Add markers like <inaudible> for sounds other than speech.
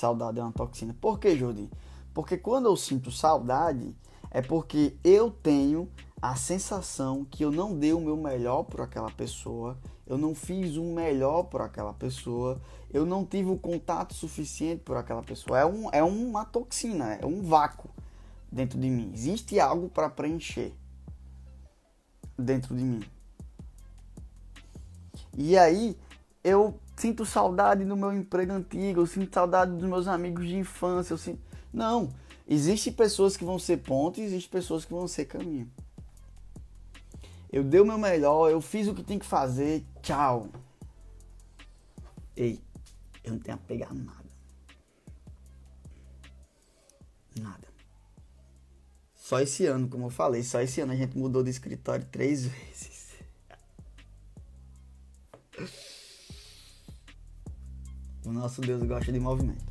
Saudade é uma toxina. Por que, Jordi? Porque quando eu sinto saudade, é porque eu tenho a sensação que eu não dei o meu melhor por aquela pessoa, eu não fiz o melhor por aquela pessoa, eu não tive o contato suficiente por aquela pessoa. É, um, é uma toxina, é um vácuo dentro de mim. Existe algo para preencher dentro de mim. E aí eu sinto saudade do meu emprego antigo, eu sinto saudade dos meus amigos de infância, eu sinto... Não, existem pessoas que vão ser ponte e existem pessoas que vão ser caminho. Eu dei o meu melhor, eu fiz o que tem que fazer. Tchau. Ei, eu não tenho a pegar nada. Nada. Só esse ano, como eu falei, só esse ano a gente mudou de escritório três <laughs> vezes. O nosso Deus gosta de movimento.